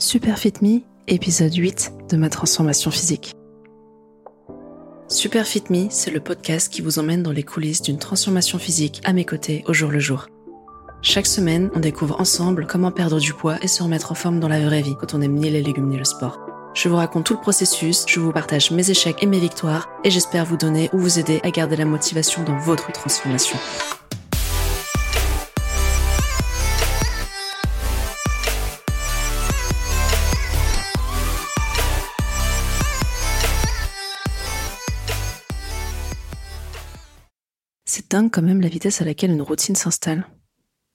Super Fit Me, épisode 8 de ma transformation physique. Super Fit Me, c'est le podcast qui vous emmène dans les coulisses d'une transformation physique à mes côtés au jour le jour. Chaque semaine, on découvre ensemble comment perdre du poids et se remettre en forme dans la vraie vie quand on aime ni les légumes ni le sport. Je vous raconte tout le processus, je vous partage mes échecs et mes victoires et j'espère vous donner ou vous aider à garder la motivation dans votre transformation. C'est dingue quand même la vitesse à laquelle une routine s'installe.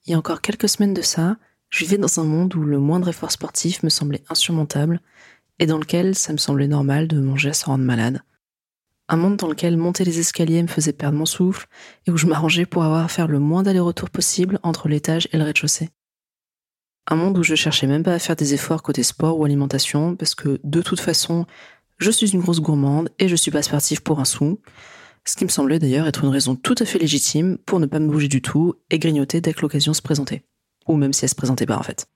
Il y a encore quelques semaines de ça, je vivais dans un monde où le moindre effort sportif me semblait insurmontable et dans lequel ça me semblait normal de manger se rendre malade. Un monde dans lequel monter les escaliers me faisait perdre mon souffle et où je m'arrangeais pour avoir à faire le moins d'aller-retour possible entre l'étage et le rez-de-chaussée. Un monde où je cherchais même pas à faire des efforts côté sport ou alimentation parce que de toute façon, je suis une grosse gourmande et je suis pas sportif pour un sou ce qui me semblait d'ailleurs être une raison tout à fait légitime pour ne pas me bouger du tout et grignoter dès que l'occasion se présentait. Ou même si elle se présentait pas en fait.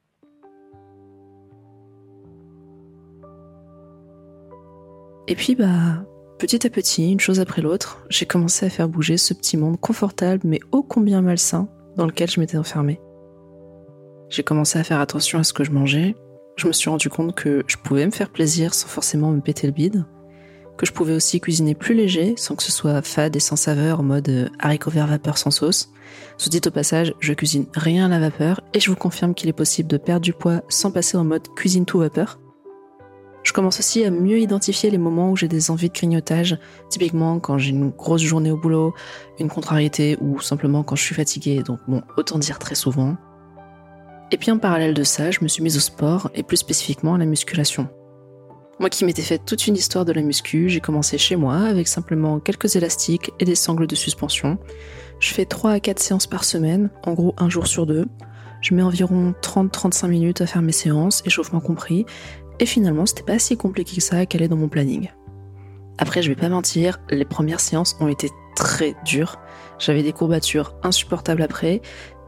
Et puis bah, petit à petit, une chose après l'autre, j'ai commencé à faire bouger ce petit monde confortable mais ô combien malsain dans lequel je m'étais enfermée. J'ai commencé à faire attention à ce que je mangeais, je me suis rendu compte que je pouvais me faire plaisir sans forcément me péter le bide, que je pouvais aussi cuisiner plus léger, sans que ce soit fade et sans saveur, en mode euh, haricot vert vapeur sans sauce. Sous dit au passage, je cuisine rien à la vapeur et je vous confirme qu'il est possible de perdre du poids sans passer en mode cuisine tout vapeur. Je commence aussi à mieux identifier les moments où j'ai des envies de grignotage, typiquement quand j'ai une grosse journée au boulot, une contrariété ou simplement quand je suis fatiguée, donc bon, autant dire très souvent. Et puis en parallèle de ça, je me suis mise au sport et plus spécifiquement à la musculation. Moi qui m'étais fait toute une histoire de la muscu, j'ai commencé chez moi avec simplement quelques élastiques et des sangles de suspension. Je fais 3 à 4 séances par semaine, en gros un jour sur deux. Je mets environ 30-35 minutes à faire mes séances, échauffement compris, et finalement c'était pas si compliqué que ça à caler dans mon planning. Après, je vais pas mentir, les premières séances ont été très dures. J'avais des courbatures insupportables après,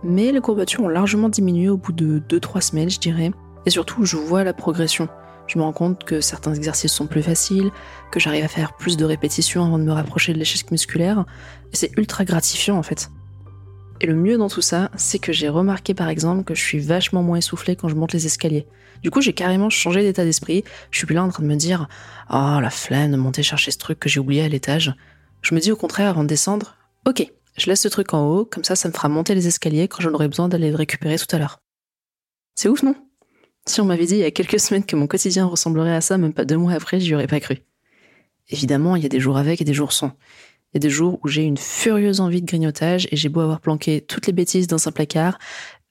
mais les courbatures ont largement diminué au bout de 2-3 semaines, je dirais. Et surtout, je vois la progression. Je me rends compte que certains exercices sont plus faciles, que j'arrive à faire plus de répétitions avant de me rapprocher de l'échec musculaire, c'est ultra gratifiant en fait. Et le mieux dans tout ça, c'est que j'ai remarqué par exemple que je suis vachement moins essoufflé quand je monte les escaliers. Du coup, j'ai carrément changé d'état d'esprit. Je suis plus là en train de me dire "Oh, la flemme de monter chercher ce truc que j'ai oublié à l'étage." Je me dis au contraire avant de descendre "OK, je laisse ce truc en haut, comme ça ça me fera monter les escaliers quand j'en aurai besoin d'aller le récupérer tout à l'heure." C'est ouf, non? Si on m'avait dit il y a quelques semaines que mon quotidien ressemblerait à ça, même pas deux mois après, j'y aurais pas cru. Évidemment, il y a des jours avec et des jours sans. Il y a des jours où j'ai une furieuse envie de grignotage et j'ai beau avoir planqué toutes les bêtises dans un placard,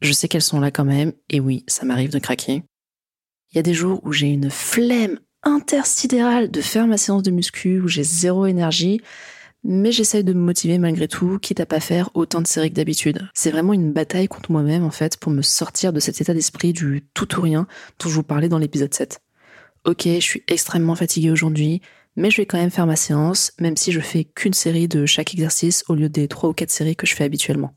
je sais qu'elles sont là quand même, et oui, ça m'arrive de craquer. Il y a des jours où j'ai une flemme intersidérale de faire ma séance de muscu, où j'ai zéro énergie, mais j'essaye de me motiver malgré tout, quitte à pas faire autant de séries que d'habitude. C'est vraiment une bataille contre moi-même, en fait, pour me sortir de cet état d'esprit du tout ou rien dont je vous parlais dans l'épisode 7. Ok, je suis extrêmement fatiguée aujourd'hui, mais je vais quand même faire ma séance, même si je fais qu'une série de chaque exercice au lieu des trois ou quatre séries que je fais habituellement.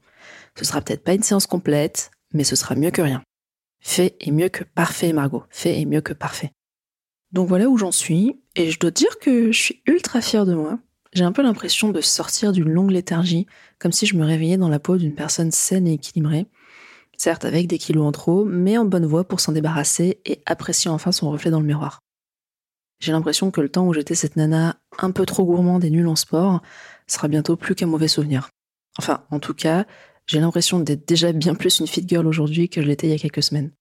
Ce sera peut-être pas une séance complète, mais ce sera mieux que rien. Fait est mieux que parfait, Margot. Fait est mieux que parfait. Donc voilà où j'en suis, et je dois dire que je suis ultra fière de moi, j'ai un peu l'impression de sortir d'une longue léthargie, comme si je me réveillais dans la peau d'une personne saine et équilibrée, certes avec des kilos en trop, mais en bonne voie pour s'en débarrasser et apprécier enfin son reflet dans le miroir. J'ai l'impression que le temps où j'étais cette nana un peu trop gourmande et nulle en sport sera bientôt plus qu'un mauvais souvenir. Enfin, en tout cas, j'ai l'impression d'être déjà bien plus une fit girl aujourd'hui que je l'étais il y a quelques semaines.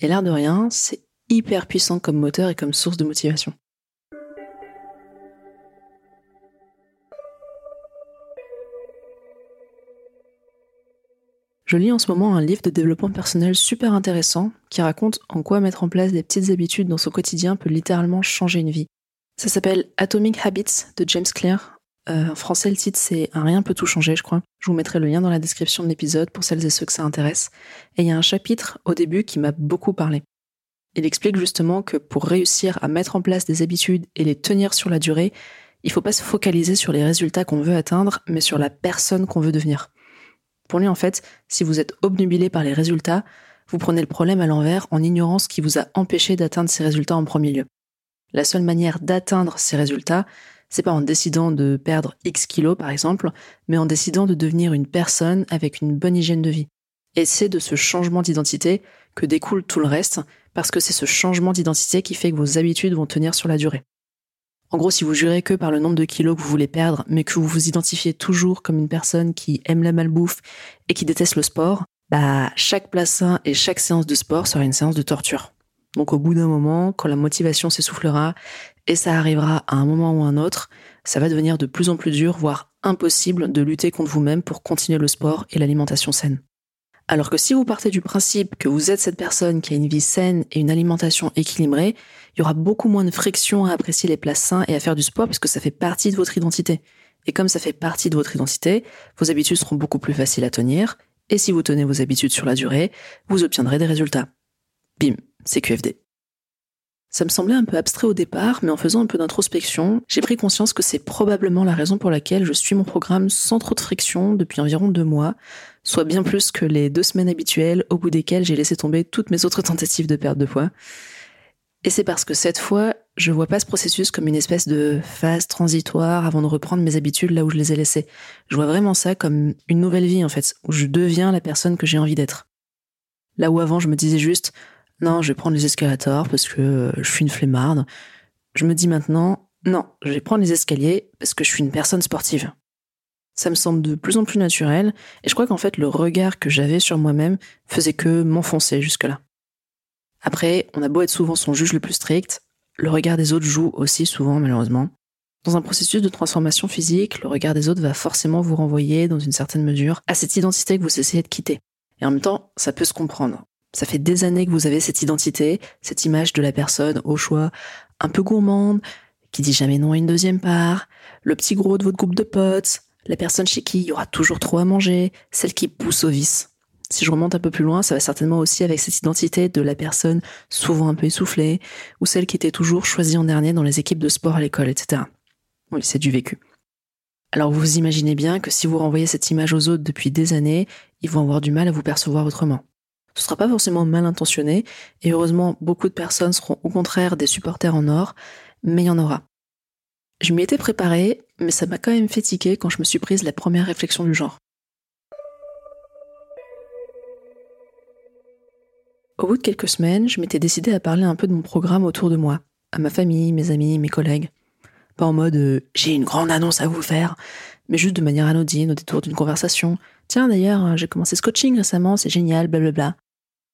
Et l'air de rien, c'est hyper puissant comme moteur et comme source de motivation. Je lis en ce moment un livre de développement personnel super intéressant qui raconte en quoi mettre en place des petites habitudes dans son quotidien peut littéralement changer une vie. Ça s'appelle Atomic Habits de James Clear. Euh, en français, le titre c'est Un rien peut tout changer, je crois. Je vous mettrai le lien dans la description de l'épisode pour celles et ceux que ça intéresse. Et il y a un chapitre au début qui m'a beaucoup parlé. Il explique justement que pour réussir à mettre en place des habitudes et les tenir sur la durée, il faut pas se focaliser sur les résultats qu'on veut atteindre, mais sur la personne qu'on veut devenir. Pour lui, en fait, si vous êtes obnubilé par les résultats, vous prenez le problème à l'envers en ignorant ce qui vous a empêché d'atteindre ces résultats en premier lieu. La seule manière d'atteindre ces résultats, c'est pas en décidant de perdre X kilos par exemple, mais en décidant de devenir une personne avec une bonne hygiène de vie. Et c'est de ce changement d'identité que découle tout le reste, parce que c'est ce changement d'identité qui fait que vos habitudes vont tenir sur la durée. En gros, si vous jurez que par le nombre de kilos que vous voulez perdre, mais que vous vous identifiez toujours comme une personne qui aime la malbouffe et qui déteste le sport, bah, chaque placin et chaque séance de sport sera une séance de torture. Donc au bout d'un moment, quand la motivation s'essoufflera, et ça arrivera à un moment ou un autre, ça va devenir de plus en plus dur, voire impossible de lutter contre vous-même pour continuer le sport et l'alimentation saine. Alors que si vous partez du principe que vous êtes cette personne qui a une vie saine et une alimentation équilibrée, il y aura beaucoup moins de friction à apprécier les plats sains et à faire du sport puisque ça fait partie de votre identité. Et comme ça fait partie de votre identité, vos habitudes seront beaucoup plus faciles à tenir, et si vous tenez vos habitudes sur la durée, vous obtiendrez des résultats. Bim, c'est QFD. Ça me semblait un peu abstrait au départ, mais en faisant un peu d'introspection, j'ai pris conscience que c'est probablement la raison pour laquelle je suis mon programme sans trop de friction depuis environ deux mois, soit bien plus que les deux semaines habituelles au bout desquelles j'ai laissé tomber toutes mes autres tentatives de perte de poids. Et c'est parce que cette fois, je vois pas ce processus comme une espèce de phase transitoire avant de reprendre mes habitudes là où je les ai laissées. Je vois vraiment ça comme une nouvelle vie en fait, où je deviens la personne que j'ai envie d'être. Là où avant je me disais juste non, je vais prendre les escalators parce que euh, je suis une flemmarde. Je me dis maintenant, non, je vais prendre les escaliers parce que je suis une personne sportive. Ça me semble de plus en plus naturel, et je crois qu'en fait le regard que j'avais sur moi-même faisait que m'enfoncer jusque-là. Après, on a beau être souvent son juge le plus strict, le regard des autres joue aussi souvent malheureusement. Dans un processus de transformation physique, le regard des autres va forcément vous renvoyer, dans une certaine mesure, à cette identité que vous essayez de quitter. Et en même temps, ça peut se comprendre. Ça fait des années que vous avez cette identité, cette image de la personne au choix un peu gourmande, qui dit jamais non à une deuxième part, le petit gros de votre groupe de potes, la personne chez qui il y aura toujours trop à manger, celle qui pousse au vice. Si je remonte un peu plus loin, ça va certainement aussi avec cette identité de la personne souvent un peu essoufflée, ou celle qui était toujours choisie en dernier dans les équipes de sport à l'école, etc. Oui, c'est du vécu. Alors vous imaginez bien que si vous renvoyez cette image aux autres depuis des années, ils vont avoir du mal à vous percevoir autrement. Ce sera pas forcément mal intentionné, et heureusement, beaucoup de personnes seront au contraire des supporters en or, mais il y en aura. Je m'y étais préparée, mais ça m'a quand même fait tiquer quand je me suis prise la première réflexion du genre. Au bout de quelques semaines, je m'étais décidée à parler un peu de mon programme autour de moi, à ma famille, mes amis, mes collègues. Pas en mode euh, j'ai une grande annonce à vous faire, mais juste de manière anodine, au détour d'une conversation. Tiens d'ailleurs, j'ai commencé ce coaching récemment, c'est génial, blablabla.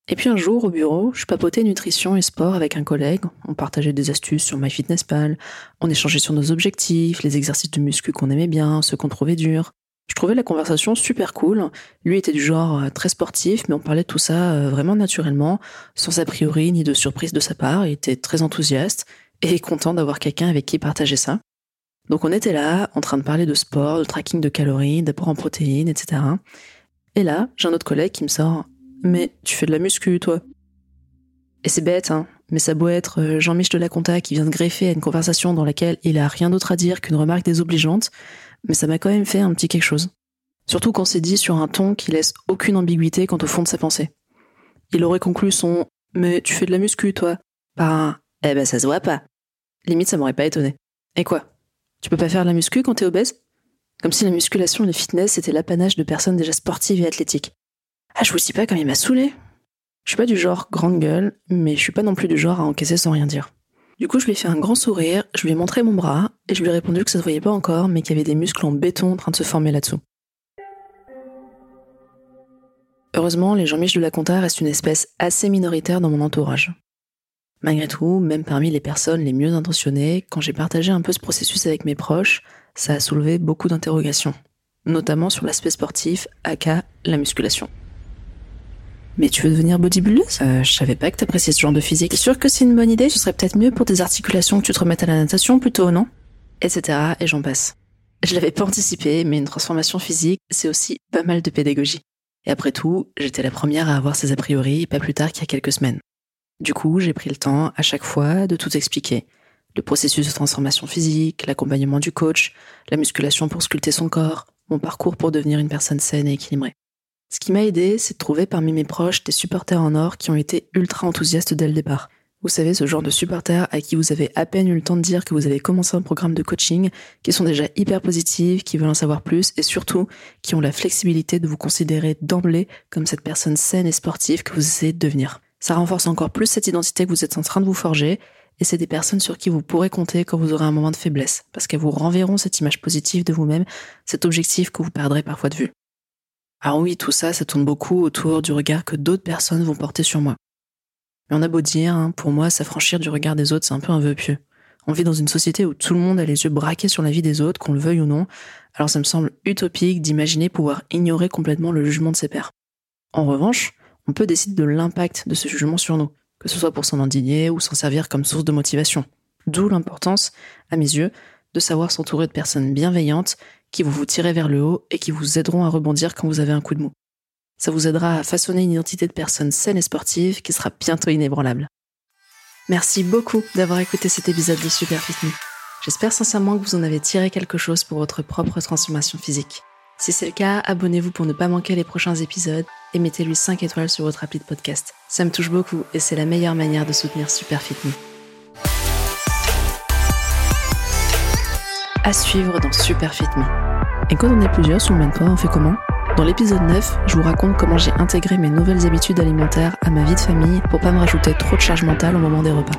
Et puis un jour, au bureau, je papotais nutrition et sport avec un collègue. On partageait des astuces sur MyFitnessPal, on échangeait sur nos objectifs, les exercices de muscu qu'on aimait bien, ceux qu'on trouvait durs. Je trouvais la conversation super cool. Lui était du genre euh, très sportif, mais on parlait de tout ça euh, vraiment naturellement, sans a priori ni de surprise de sa part. Il était très enthousiaste et content d'avoir quelqu'un avec qui partager ça. Donc on était là, en train de parler de sport, de tracking de calories, d'apport en protéines, etc. Et là, j'ai un autre collègue qui me sort mais tu fais de la muscu, toi. Et c'est bête, hein, mais ça doit être euh, Jean-Michel de la Conta qui vient de greffer à une conversation dans laquelle il a rien d'autre à dire qu'une remarque désobligeante, mais ça m'a quand même fait un petit quelque chose. Surtout quand c'est dit sur un ton qui laisse aucune ambiguïté quant au fond de sa pensée. Il aurait conclu son Mais tu fais de la muscu, toi? par un Eh ben ça se voit pas. Limite, ça m'aurait pas étonné. Et quoi? Tu peux pas faire de la muscu quand t'es obèse? Comme si la musculation et le fitness c'était l'apanage de personnes déjà sportives et athlétiques. Je vous dis pas comme il m'a saoulé. Je suis pas du genre grande gueule, mais je suis pas non plus du genre à encaisser sans rien dire. Du coup, je lui ai fait un grand sourire, je lui ai montré mon bras, et je lui ai répondu que ça se voyait pas encore, mais qu'il y avait des muscles en béton en train de se former là-dessous. Heureusement, les Jean-Michel de la Conta restent une espèce assez minoritaire dans mon entourage. Malgré tout, même parmi les personnes les mieux intentionnées, quand j'ai partagé un peu ce processus avec mes proches, ça a soulevé beaucoup d'interrogations, notamment sur l'aspect sportif, aka la musculation. Mais tu veux devenir bodybuildeuse? Euh, Je savais pas que t'appréciais ce genre de physique. Sûr que c'est une bonne idée? Ce serait peut-être mieux pour tes articulations que tu te remettes à la natation plutôt, non? Etc. Et j'en passe. Je l'avais pas anticipé, mais une transformation physique, c'est aussi pas mal de pédagogie. Et après tout, j'étais la première à avoir ces a priori, pas plus tard qu'il y a quelques semaines. Du coup, j'ai pris le temps, à chaque fois, de tout expliquer. Le processus de transformation physique, l'accompagnement du coach, la musculation pour sculpter son corps, mon parcours pour devenir une personne saine et équilibrée. Ce qui m'a aidé, c'est de trouver parmi mes proches des supporters en or qui ont été ultra enthousiastes dès le départ. Vous savez, ce genre de supporters à qui vous avez à peine eu le temps de dire que vous avez commencé un programme de coaching, qui sont déjà hyper positifs, qui veulent en savoir plus et surtout qui ont la flexibilité de vous considérer d'emblée comme cette personne saine et sportive que vous essayez de devenir. Ça renforce encore plus cette identité que vous êtes en train de vous forger et c'est des personnes sur qui vous pourrez compter quand vous aurez un moment de faiblesse, parce qu'elles vous renverront cette image positive de vous-même, cet objectif que vous perdrez parfois de vue. Alors oui, tout ça, ça tourne beaucoup autour du regard que d'autres personnes vont porter sur moi. Mais on a beau dire, hein, pour moi, s'affranchir du regard des autres, c'est un peu un vœu pieux. On vit dans une société où tout le monde a les yeux braqués sur la vie des autres, qu'on le veuille ou non, alors ça me semble utopique d'imaginer pouvoir ignorer complètement le jugement de ses pairs. En revanche, on peut décider de l'impact de ce jugement sur nous, que ce soit pour s'en indigner ou s'en servir comme source de motivation. D'où l'importance, à mes yeux, de savoir s'entourer de personnes bienveillantes qui vont vous tirer vers le haut et qui vous aideront à rebondir quand vous avez un coup de mou. Ça vous aidera à façonner une identité de personne saine et sportive qui sera bientôt inébranlable. Merci beaucoup d'avoir écouté cet épisode de Super Fit Me. J'espère sincèrement que vous en avez tiré quelque chose pour votre propre transformation physique. Si c'est le cas, abonnez-vous pour ne pas manquer les prochains épisodes et mettez-lui 5 étoiles sur votre appli de podcast. Ça me touche beaucoup et c'est la meilleure manière de soutenir Super Fit Me. À suivre dans Super Fit Me. Et quand on est plusieurs sur le même toit, on fait comment? Dans l'épisode 9, je vous raconte comment j'ai intégré mes nouvelles habitudes alimentaires à ma vie de famille pour pas me rajouter trop de charge mentale au moment des repas.